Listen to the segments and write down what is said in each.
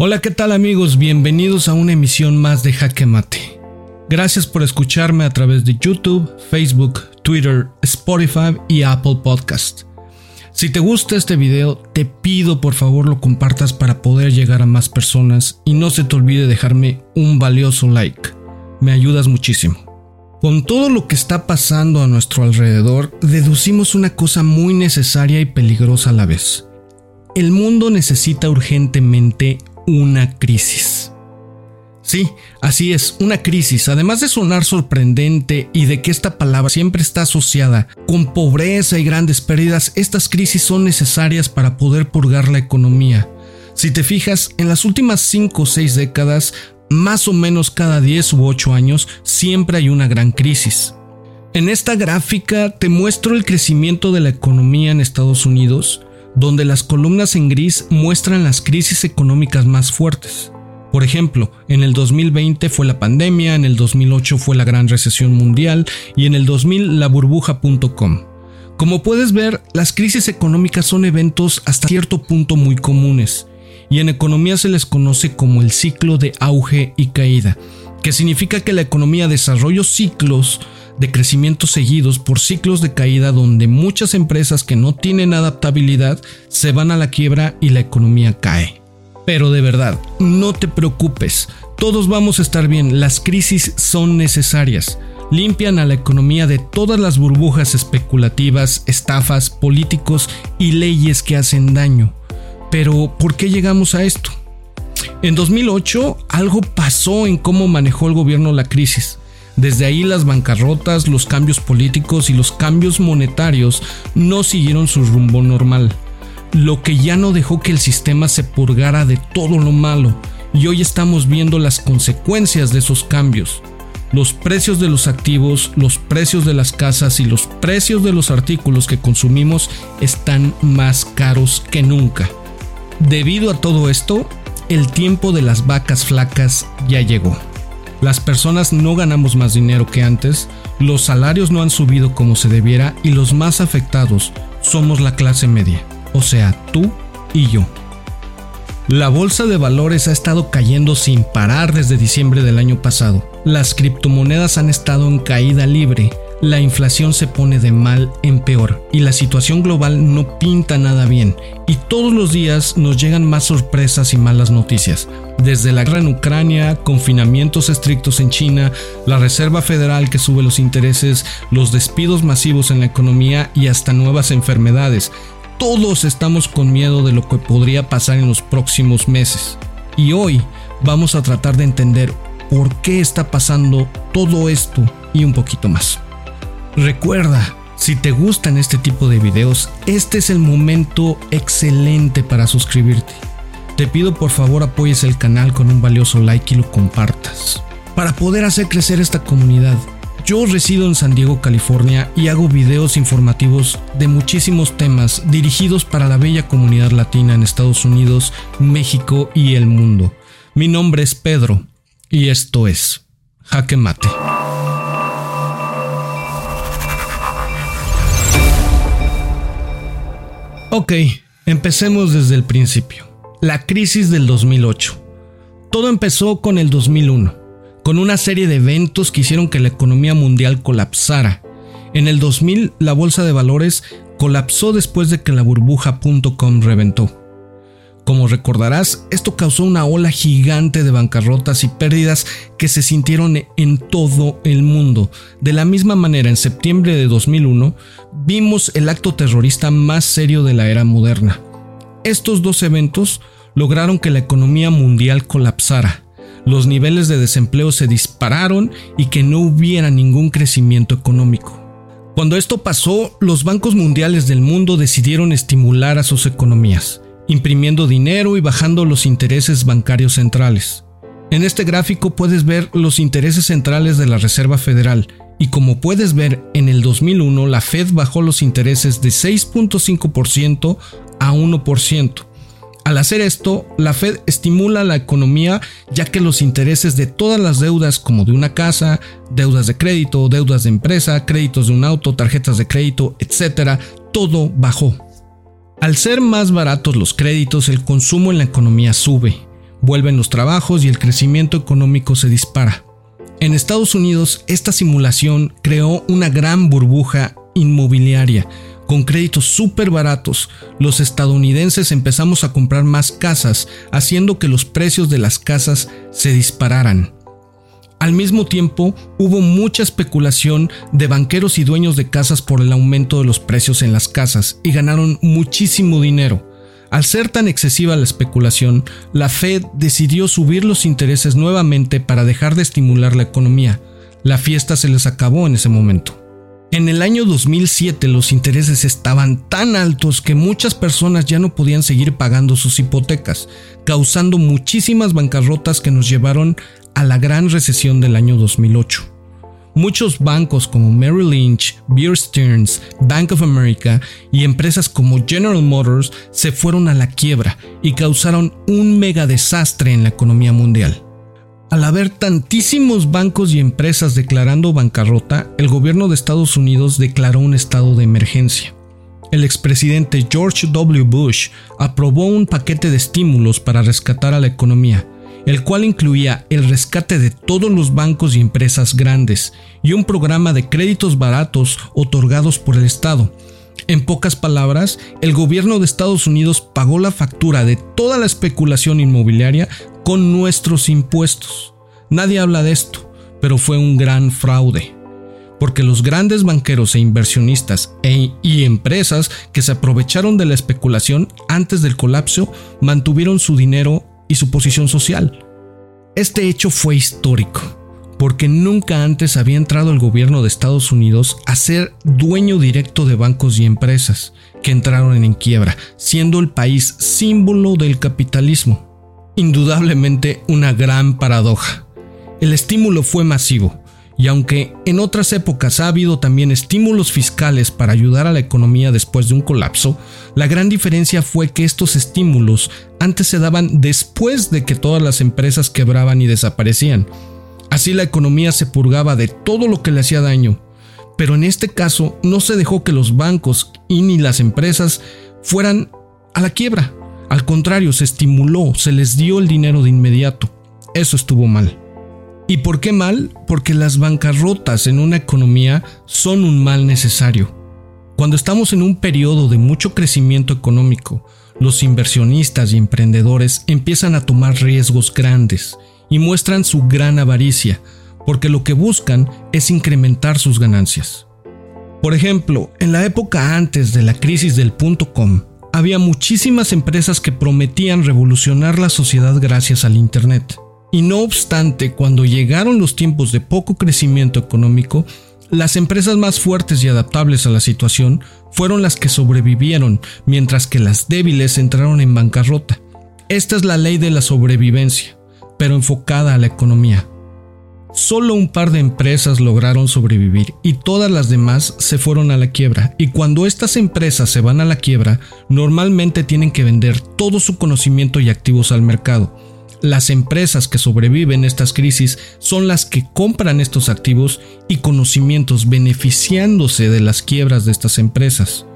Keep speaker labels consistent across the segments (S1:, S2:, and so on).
S1: Hola, ¿qué tal amigos? Bienvenidos a una emisión más de Jaque. Gracias por escucharme a través de YouTube, Facebook, Twitter, Spotify y Apple Podcast. Si te gusta este video, te pido por favor lo compartas para poder llegar a más personas y no se te olvide dejarme un valioso like. Me ayudas muchísimo. Con todo lo que está pasando a nuestro alrededor, deducimos una cosa muy necesaria y peligrosa a la vez. El mundo necesita urgentemente una crisis. Sí, así es, una crisis, además de sonar sorprendente y de que esta palabra siempre está asociada con pobreza y grandes pérdidas, estas crisis son necesarias para poder purgar la economía. Si te fijas, en las últimas 5 o 6 décadas, más o menos cada 10 u 8 años, siempre hay una gran crisis. En esta gráfica te muestro el crecimiento de la economía en Estados Unidos, donde las columnas en gris muestran las crisis económicas más fuertes. Por ejemplo, en el 2020 fue la pandemia, en el 2008 fue la gran recesión mundial y en el 2000 la burbuja.com. Como puedes ver, las crisis económicas son eventos hasta cierto punto muy comunes, y en economía se les conoce como el ciclo de auge y caída, que significa que la economía desarrolla ciclos de crecimiento seguidos por ciclos de caída donde muchas empresas que no tienen adaptabilidad se van a la quiebra y la economía cae. Pero de verdad, no te preocupes, todos vamos a estar bien, las crisis son necesarias. Limpian a la economía de todas las burbujas especulativas, estafas, políticos y leyes que hacen daño. Pero, ¿por qué llegamos a esto? En 2008 algo pasó en cómo manejó el gobierno la crisis. Desde ahí las bancarrotas, los cambios políticos y los cambios monetarios no siguieron su rumbo normal, lo que ya no dejó que el sistema se purgara de todo lo malo, y hoy estamos viendo las consecuencias de esos cambios. Los precios de los activos, los precios de las casas y los precios de los artículos que consumimos están más caros que nunca. Debido a todo esto, el tiempo de las vacas flacas ya llegó. Las personas no ganamos más dinero que antes, los salarios no han subido como se debiera y los más afectados somos la clase media, o sea, tú y yo. La bolsa de valores ha estado cayendo sin parar desde diciembre del año pasado. Las criptomonedas han estado en caída libre la inflación se pone de mal en peor y la situación global no pinta nada bien y todos los días nos llegan más sorpresas y malas noticias. Desde la guerra en Ucrania, confinamientos estrictos en China, la Reserva Federal que sube los intereses, los despidos masivos en la economía y hasta nuevas enfermedades. Todos estamos con miedo de lo que podría pasar en los próximos meses. Y hoy vamos a tratar de entender por qué está pasando todo esto y un poquito más. Recuerda, si te gustan este tipo de videos, este es el momento excelente para suscribirte. Te pido por favor apoyes el canal con un valioso like y lo compartas. Para poder hacer crecer esta comunidad, yo resido en San Diego, California y hago videos informativos de muchísimos temas dirigidos para la bella comunidad latina en Estados Unidos, México y el mundo. Mi nombre es Pedro y esto es Jaque Mate. Ok, empecemos desde el principio. La crisis del 2008. Todo empezó con el 2001, con una serie de eventos que hicieron que la economía mundial colapsara. En el 2000 la bolsa de valores colapsó después de que la burbuja.com reventó. Como recordarás, esto causó una ola gigante de bancarrotas y pérdidas que se sintieron en todo el mundo. De la misma manera, en septiembre de 2001, vimos el acto terrorista más serio de la era moderna. Estos dos eventos lograron que la economía mundial colapsara, los niveles de desempleo se dispararon y que no hubiera ningún crecimiento económico. Cuando esto pasó, los bancos mundiales del mundo decidieron estimular a sus economías imprimiendo dinero y bajando los intereses bancarios centrales. En este gráfico puedes ver los intereses centrales de la Reserva Federal y como puedes ver en el 2001 la Fed bajó los intereses de 6.5% a 1%. Al hacer esto, la Fed estimula la economía ya que los intereses de todas las deudas como de una casa, deudas de crédito, deudas de empresa, créditos de un auto, tarjetas de crédito, etc., todo bajó. Al ser más baratos los créditos, el consumo en la economía sube. vuelven los trabajos y el crecimiento económico se dispara. En Estados Unidos, esta simulación creó una gran burbuja inmobiliaria. Con créditos súper baratos, los estadounidenses empezamos a comprar más casas, haciendo que los precios de las casas se dispararan. Al mismo tiempo, hubo mucha especulación de banqueros y dueños de casas por el aumento de los precios en las casas y ganaron muchísimo dinero. Al ser tan excesiva la especulación, la Fed decidió subir los intereses nuevamente para dejar de estimular la economía. La fiesta se les acabó en ese momento. En el año 2007 los intereses estaban tan altos que muchas personas ya no podían seguir pagando sus hipotecas, causando muchísimas bancarrotas que nos llevaron a la gran recesión del año 2008. Muchos bancos como Merrill Lynch, Bear Stearns, Bank of America y empresas como General Motors se fueron a la quiebra y causaron un mega desastre en la economía mundial. Al haber tantísimos bancos y empresas declarando bancarrota, el gobierno de Estados Unidos declaró un estado de emergencia. El expresidente George W. Bush aprobó un paquete de estímulos para rescatar a la economía, el cual incluía el rescate de todos los bancos y empresas grandes y un programa de créditos baratos otorgados por el Estado. En pocas palabras, el gobierno de Estados Unidos pagó la factura de toda la especulación inmobiliaria con nuestros impuestos. Nadie habla de esto, pero fue un gran fraude porque los grandes banqueros e inversionistas e, y empresas que se aprovecharon de la especulación antes del colapso mantuvieron su dinero y su posición social. Este hecho fue histórico, porque nunca antes había entrado el gobierno de Estados Unidos a ser dueño directo de bancos y empresas que entraron en quiebra, siendo el país símbolo del capitalismo. Indudablemente una gran paradoja. El estímulo fue masivo, y aunque en otras épocas ha habido también estímulos fiscales para ayudar a la economía después de un colapso, la gran diferencia fue que estos estímulos antes se daban después de que todas las empresas quebraban y desaparecían. Así la economía se purgaba de todo lo que le hacía daño. Pero en este caso no se dejó que los bancos y ni las empresas fueran a la quiebra. Al contrario, se estimuló, se les dio el dinero de inmediato. Eso estuvo mal. ¿Y por qué mal? Porque las bancarrotas en una economía son un mal necesario. Cuando estamos en un periodo de mucho crecimiento económico, los inversionistas y emprendedores empiezan a tomar riesgos grandes y muestran su gran avaricia, porque lo que buscan es incrementar sus ganancias. Por ejemplo, en la época antes de la crisis del punto com, había muchísimas empresas que prometían revolucionar la sociedad gracias al Internet. Y no obstante, cuando llegaron los tiempos de poco crecimiento económico, las empresas más fuertes y adaptables a la situación fueron las que sobrevivieron, mientras que las débiles entraron en bancarrota. Esta es la ley de la sobrevivencia, pero enfocada a la economía. Solo un par de empresas lograron sobrevivir y todas las demás se fueron a la quiebra. Y cuando estas empresas se van a la quiebra, normalmente tienen que vender todo su conocimiento y activos al mercado las empresas que sobreviven estas crisis son las que compran estos activos y conocimientos beneficiándose de las quiebras de estas empresas.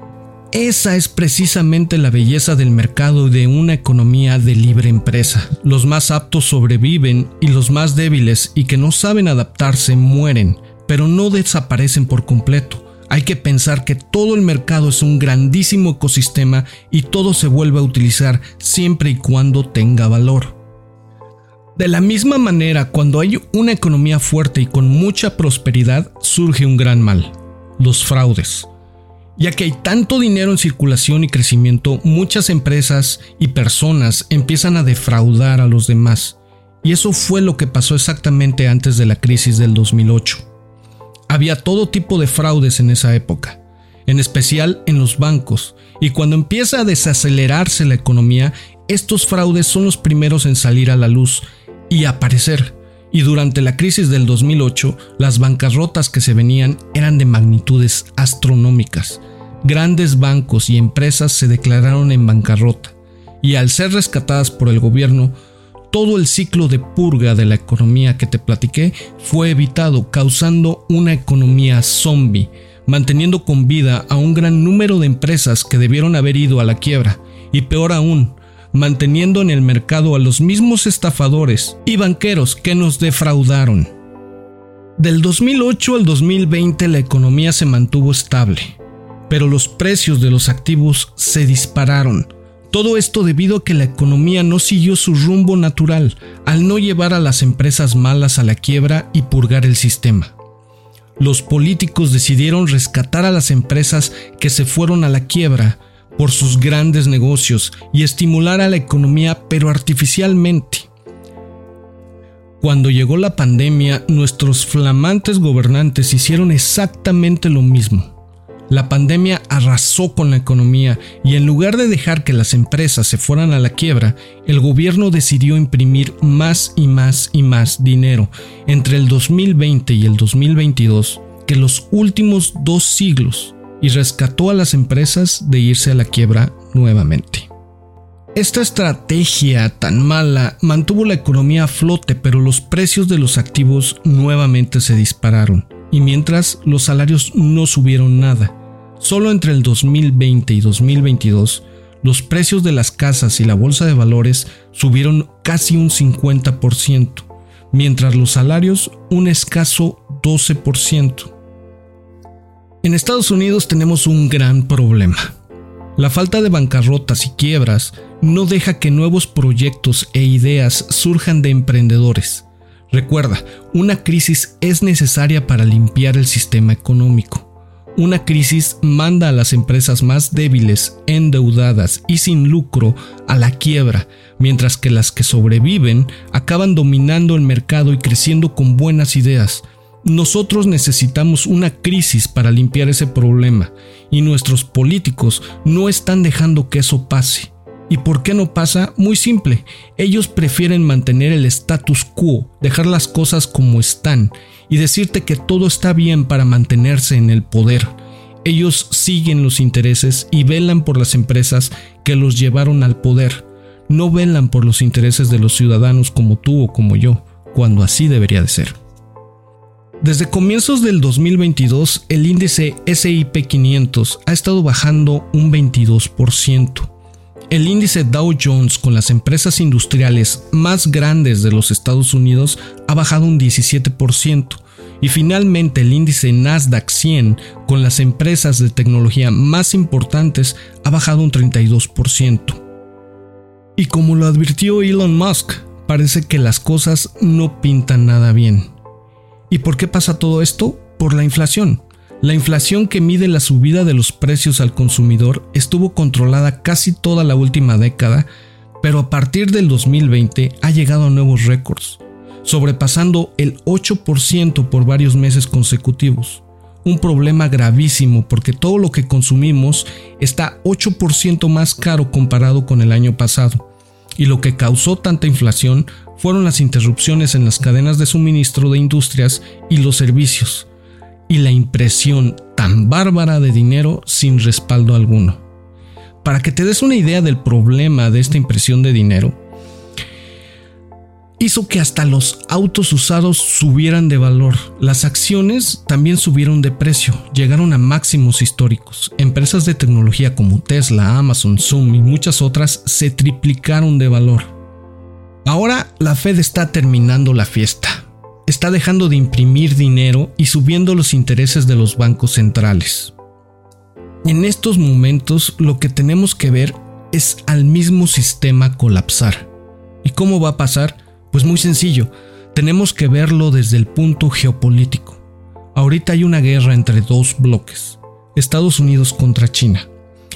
S1: Esa es precisamente la belleza del mercado de una economía de libre empresa. Los más aptos sobreviven y los más débiles y que no saben adaptarse mueren, pero no desaparecen por completo. Hay que pensar que todo el mercado es un grandísimo ecosistema y todo se vuelve a utilizar siempre y cuando tenga valor. De la misma manera, cuando hay una economía fuerte y con mucha prosperidad, surge un gran mal, los fraudes. Ya que hay tanto dinero en circulación y crecimiento, muchas empresas y personas empiezan a defraudar a los demás. Y eso fue lo que pasó exactamente antes de la crisis del 2008. Había todo tipo de fraudes en esa época, en especial en los bancos, y cuando empieza a desacelerarse la economía, estos fraudes son los primeros en salir a la luz y aparecer. Y durante la crisis del 2008, las bancarrotas que se venían eran de magnitudes astronómicas. Grandes bancos y empresas se declararon en bancarrota, y al ser rescatadas por el gobierno, todo el ciclo de purga de la economía que te platiqué fue evitado, causando una economía zombie, manteniendo con vida a un gran número de empresas que debieron haber ido a la quiebra, y peor aún, manteniendo en el mercado a los mismos estafadores y banqueros que nos defraudaron. Del 2008 al 2020 la economía se mantuvo estable, pero los precios de los activos se dispararon. Todo esto debido a que la economía no siguió su rumbo natural al no llevar a las empresas malas a la quiebra y purgar el sistema. Los políticos decidieron rescatar a las empresas que se fueron a la quiebra por sus grandes negocios y estimular a la economía pero artificialmente. Cuando llegó la pandemia, nuestros flamantes gobernantes hicieron exactamente lo mismo. La pandemia arrasó con la economía y en lugar de dejar que las empresas se fueran a la quiebra, el gobierno decidió imprimir más y más y más dinero entre el 2020 y el 2022 que los últimos dos siglos y rescató a las empresas de irse a la quiebra nuevamente. Esta estrategia tan mala mantuvo la economía a flote, pero los precios de los activos nuevamente se dispararon, y mientras los salarios no subieron nada. Solo entre el 2020 y 2022, los precios de las casas y la bolsa de valores subieron casi un 50%, mientras los salarios un escaso 12%. En Estados Unidos tenemos un gran problema la falta de bancarrotas y quiebras no deja que nuevos proyectos e ideas surjan de emprendedores. Recuerda, una crisis es necesaria para limpiar el sistema económico. Una crisis manda a las empresas más débiles, endeudadas y sin lucro a la quiebra, mientras que las que sobreviven acaban dominando el mercado y creciendo con buenas ideas, nosotros necesitamos una crisis para limpiar ese problema y nuestros políticos no están dejando que eso pase. ¿Y por qué no pasa? Muy simple. Ellos prefieren mantener el status quo, dejar las cosas como están y decirte que todo está bien para mantenerse en el poder. Ellos siguen los intereses y velan por las empresas que los llevaron al poder. No velan por los intereses de los ciudadanos como tú o como yo, cuando así debería de ser. Desde comienzos del 2022, el índice SIP 500 ha estado bajando un 22%. El índice Dow Jones con las empresas industriales más grandes de los Estados Unidos ha bajado un 17%. Y finalmente el índice Nasdaq 100 con las empresas de tecnología más importantes ha bajado un 32%. Y como lo advirtió Elon Musk, parece que las cosas no pintan nada bien. ¿Y por qué pasa todo esto? Por la inflación. La inflación que mide la subida de los precios al consumidor estuvo controlada casi toda la última década, pero a partir del 2020 ha llegado a nuevos récords, sobrepasando el 8% por varios meses consecutivos. Un problema gravísimo porque todo lo que consumimos está 8% más caro comparado con el año pasado y lo que causó tanta inflación fueron las interrupciones en las cadenas de suministro de industrias y los servicios, y la impresión tan bárbara de dinero sin respaldo alguno. Para que te des una idea del problema de esta impresión de dinero, hizo que hasta los autos usados subieran de valor. Las acciones también subieron de precio, llegaron a máximos históricos. Empresas de tecnología como Tesla, Amazon, Zoom y muchas otras se triplicaron de valor. Ahora la Fed está terminando la fiesta. Está dejando de imprimir dinero y subiendo los intereses de los bancos centrales. En estos momentos lo que tenemos que ver es al mismo sistema colapsar. ¿Y cómo va a pasar? Pues muy sencillo, tenemos que verlo desde el punto geopolítico. Ahorita hay una guerra entre dos bloques, Estados Unidos contra China,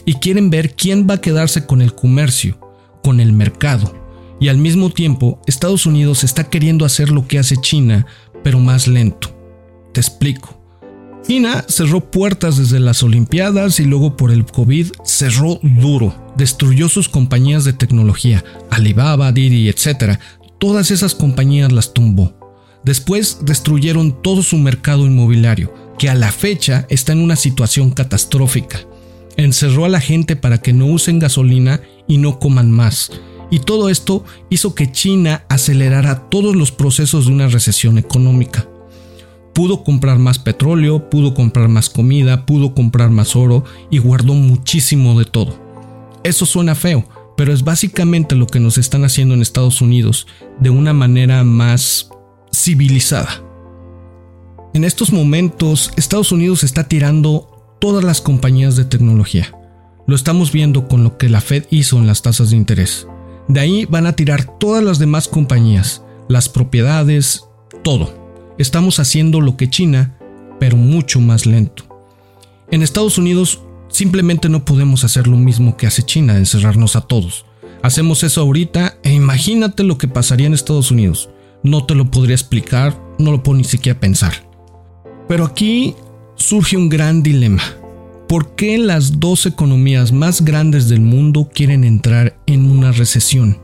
S1: y quieren ver quién va a quedarse con el comercio, con el mercado, y al mismo tiempo Estados Unidos está queriendo hacer lo que hace China, pero más lento. Te explico. China cerró puertas desde las Olimpiadas y luego por el COVID cerró duro, destruyó sus compañías de tecnología, Alibaba, Didi, etc., Todas esas compañías las tumbó. Después destruyeron todo su mercado inmobiliario, que a la fecha está en una situación catastrófica. Encerró a la gente para que no usen gasolina y no coman más. Y todo esto hizo que China acelerara todos los procesos de una recesión económica. Pudo comprar más petróleo, pudo comprar más comida, pudo comprar más oro y guardó muchísimo de todo. Eso suena feo, pero es básicamente lo que nos están haciendo en Estados Unidos de una manera más civilizada. En estos momentos, Estados Unidos está tirando todas las compañías de tecnología. Lo estamos viendo con lo que la Fed hizo en las tasas de interés. De ahí van a tirar todas las demás compañías, las propiedades, todo. Estamos haciendo lo que China, pero mucho más lento. En Estados Unidos simplemente no podemos hacer lo mismo que hace China, encerrarnos a todos. Hacemos eso ahorita e imagínate lo que pasaría en Estados Unidos. No te lo podría explicar, no lo puedo ni siquiera pensar. Pero aquí surge un gran dilema. ¿Por qué las dos economías más grandes del mundo quieren entrar en una recesión?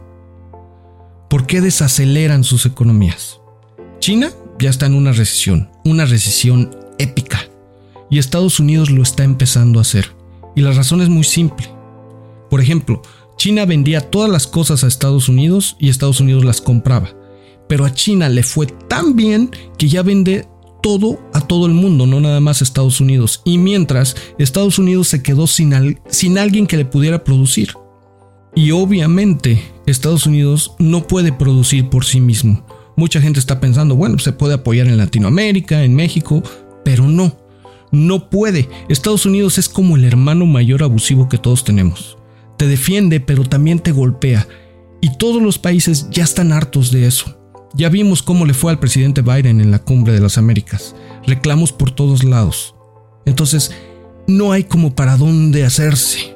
S1: ¿Por qué desaceleran sus economías? China ya está en una recesión, una recesión épica, y Estados Unidos lo está empezando a hacer. Y la razón es muy simple. Por ejemplo, China vendía todas las cosas a Estados Unidos y Estados Unidos las compraba. Pero a China le fue tan bien que ya vende todo a todo el mundo, no nada más Estados Unidos. Y mientras, Estados Unidos se quedó sin alguien que le pudiera producir. Y obviamente, Estados Unidos no puede producir por sí mismo. Mucha gente está pensando, bueno, se puede apoyar en Latinoamérica, en México, pero no, no puede. Estados Unidos es como el hermano mayor abusivo que todos tenemos. Te defiende, pero también te golpea. Y todos los países ya están hartos de eso. Ya vimos cómo le fue al presidente Biden en la cumbre de las Américas. Reclamos por todos lados. Entonces, no hay como para dónde hacerse.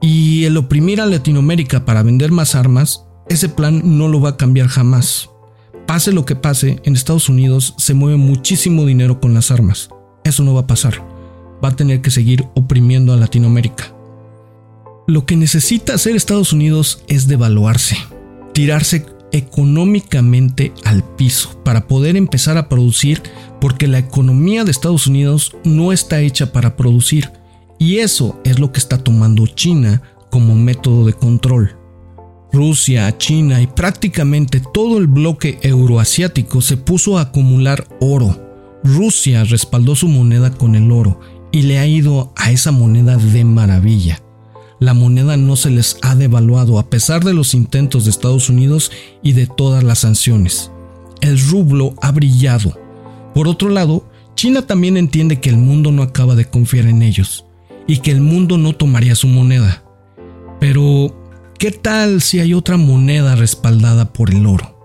S1: Y el oprimir a Latinoamérica para vender más armas, ese plan no lo va a cambiar jamás. Pase lo que pase, en Estados Unidos se mueve muchísimo dinero con las armas. Eso no va a pasar. Va a tener que seguir oprimiendo a Latinoamérica. Lo que necesita hacer Estados Unidos es devaluarse, tirarse económicamente al piso para poder empezar a producir porque la economía de Estados Unidos no está hecha para producir y eso es lo que está tomando China como método de control. Rusia, China y prácticamente todo el bloque euroasiático se puso a acumular oro. Rusia respaldó su moneda con el oro y le ha ido a esa moneda de maravilla la moneda no se les ha devaluado a pesar de los intentos de Estados Unidos y de todas las sanciones. El rublo ha brillado. Por otro lado, China también entiende que el mundo no acaba de confiar en ellos y que el mundo no tomaría su moneda. Pero, ¿qué tal si hay otra moneda respaldada por el oro?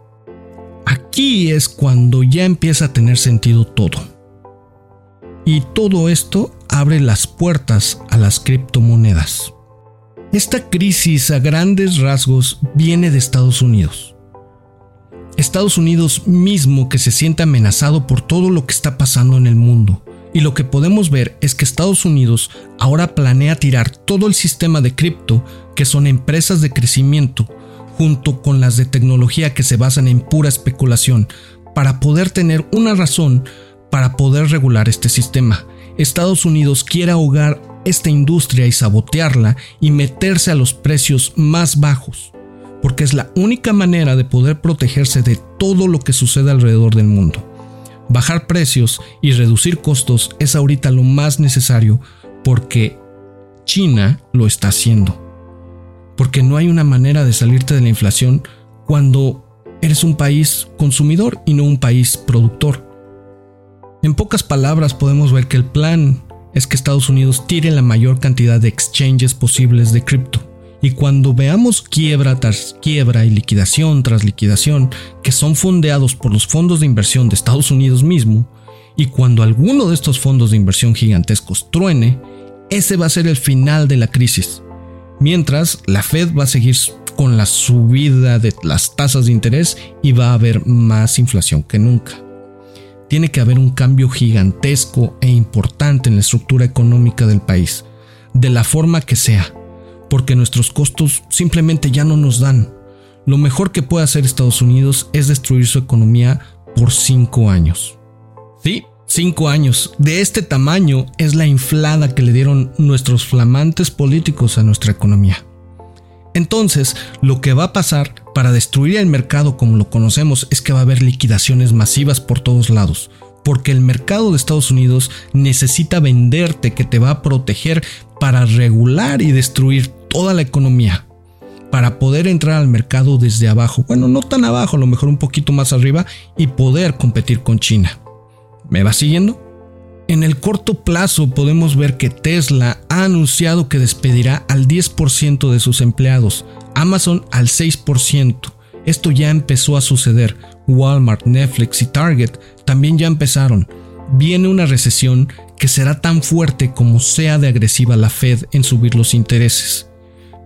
S1: Aquí es cuando ya empieza a tener sentido todo. Y todo esto abre las puertas a las criptomonedas. Esta crisis a grandes rasgos viene de Estados Unidos. Estados Unidos mismo que se siente amenazado por todo lo que está pasando en el mundo. Y lo que podemos ver es que Estados Unidos ahora planea tirar todo el sistema de cripto, que son empresas de crecimiento, junto con las de tecnología que se basan en pura especulación, para poder tener una razón para poder regular este sistema. Estados Unidos quiere ahogar esta industria y sabotearla y meterse a los precios más bajos, porque es la única manera de poder protegerse de todo lo que sucede alrededor del mundo. Bajar precios y reducir costos es ahorita lo más necesario porque China lo está haciendo. Porque no hay una manera de salirte de la inflación cuando eres un país consumidor y no un país productor. En pocas palabras podemos ver que el plan es que Estados Unidos tire la mayor cantidad de exchanges posibles de cripto. Y cuando veamos quiebra tras quiebra y liquidación tras liquidación que son fondeados por los fondos de inversión de Estados Unidos mismo, y cuando alguno de estos fondos de inversión gigantescos truene, ese va a ser el final de la crisis. Mientras, la Fed va a seguir con la subida de las tasas de interés y va a haber más inflación que nunca tiene que haber un cambio gigantesco e importante en la estructura económica del país, de la forma que sea, porque nuestros costos simplemente ya no nos dan. Lo mejor que puede hacer Estados Unidos es destruir su economía por cinco años. Sí, cinco años. De este tamaño es la inflada que le dieron nuestros flamantes políticos a nuestra economía. Entonces, lo que va a pasar para destruir el mercado como lo conocemos es que va a haber liquidaciones masivas por todos lados, porque el mercado de Estados Unidos necesita venderte que te va a proteger para regular y destruir toda la economía. para poder entrar al mercado desde abajo, bueno, no tan abajo, a lo mejor un poquito más arriba y poder competir con China. ¿Me va siguiendo? En el corto plazo podemos ver que Tesla ha anunciado que despedirá al 10% de sus empleados, Amazon al 6%. Esto ya empezó a suceder. Walmart, Netflix y Target también ya empezaron. Viene una recesión que será tan fuerte como sea de agresiva la Fed en subir los intereses.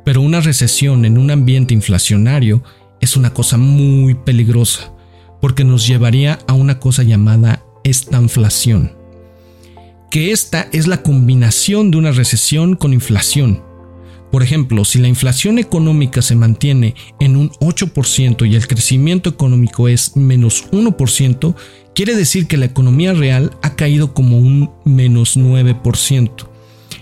S1: Pero una recesión en un ambiente inflacionario es una cosa muy peligrosa, porque nos llevaría a una cosa llamada estanflación que esta es la combinación de una recesión con inflación. Por ejemplo, si la inflación económica se mantiene en un 8% y el crecimiento económico es menos 1%, quiere decir que la economía real ha caído como un menos 9%.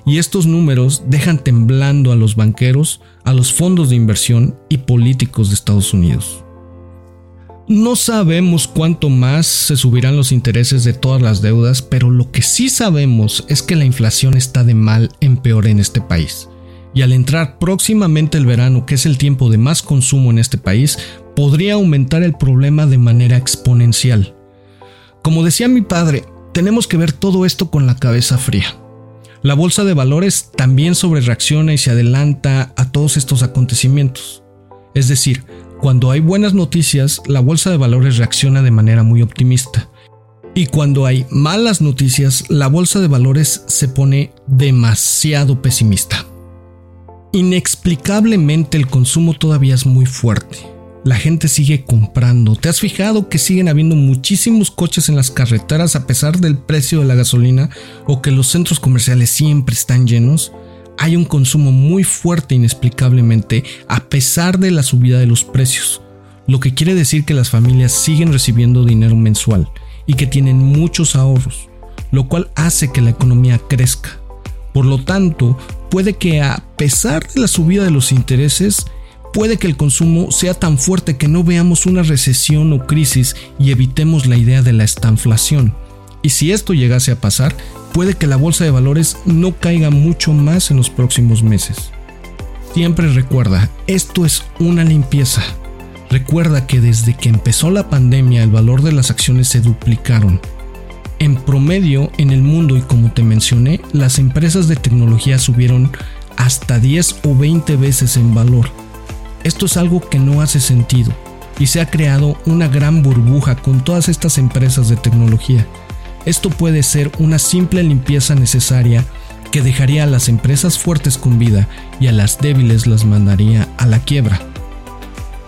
S1: Y estos números dejan temblando a los banqueros, a los fondos de inversión y políticos de Estados Unidos. No sabemos cuánto más se subirán los intereses de todas las deudas, pero lo que sí sabemos es que la inflación está de mal en peor en este país. Y al entrar próximamente el verano, que es el tiempo de más consumo en este país, podría aumentar el problema de manera exponencial. Como decía mi padre, tenemos que ver todo esto con la cabeza fría. La bolsa de valores también sobrereacciona y se adelanta a todos estos acontecimientos. Es decir, cuando hay buenas noticias, la bolsa de valores reacciona de manera muy optimista. Y cuando hay malas noticias, la bolsa de valores se pone demasiado pesimista. Inexplicablemente el consumo todavía es muy fuerte. La gente sigue comprando. ¿Te has fijado que siguen habiendo muchísimos coches en las carreteras a pesar del precio de la gasolina o que los centros comerciales siempre están llenos? hay un consumo muy fuerte inexplicablemente a pesar de la subida de los precios, lo que quiere decir que las familias siguen recibiendo dinero mensual y que tienen muchos ahorros, lo cual hace que la economía crezca. Por lo tanto, puede que a pesar de la subida de los intereses, puede que el consumo sea tan fuerte que no veamos una recesión o crisis y evitemos la idea de la estanflación. Y si esto llegase a pasar, puede que la bolsa de valores no caiga mucho más en los próximos meses. Siempre recuerda, esto es una limpieza. Recuerda que desde que empezó la pandemia el valor de las acciones se duplicaron. En promedio en el mundo y como te mencioné, las empresas de tecnología subieron hasta 10 o 20 veces en valor. Esto es algo que no hace sentido y se ha creado una gran burbuja con todas estas empresas de tecnología esto puede ser una simple limpieza necesaria que dejaría a las empresas fuertes con vida y a las débiles las mandaría a la quiebra.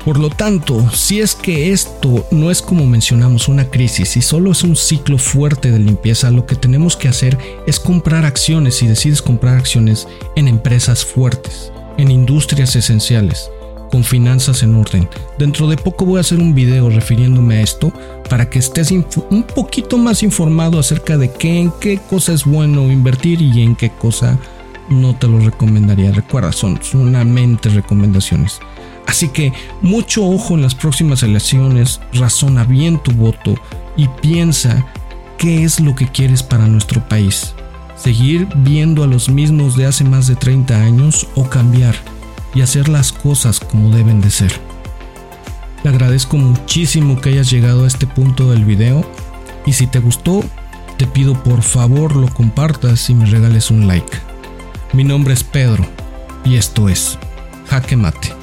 S1: Por lo tanto, si es que esto no es como mencionamos una crisis y solo es un ciclo fuerte de limpieza, lo que tenemos que hacer es comprar acciones si decides comprar acciones en empresas fuertes, en industrias esenciales, con finanzas en orden. Dentro de poco voy a hacer un video refiriéndome a esto para que estés un poquito más informado acerca de qué, en qué cosa es bueno invertir y en qué cosa no te lo recomendaría. Recuerda, son solamente recomendaciones. Así que mucho ojo en las próximas elecciones, razona bien tu voto y piensa qué es lo que quieres para nuestro país. Seguir viendo a los mismos de hace más de 30 años o cambiar y hacer las cosas como deben de ser. Te agradezco muchísimo que hayas llegado a este punto del video y si te gustó, te pido por favor lo compartas y me regales un like. Mi nombre es Pedro y esto es Jaque Mate.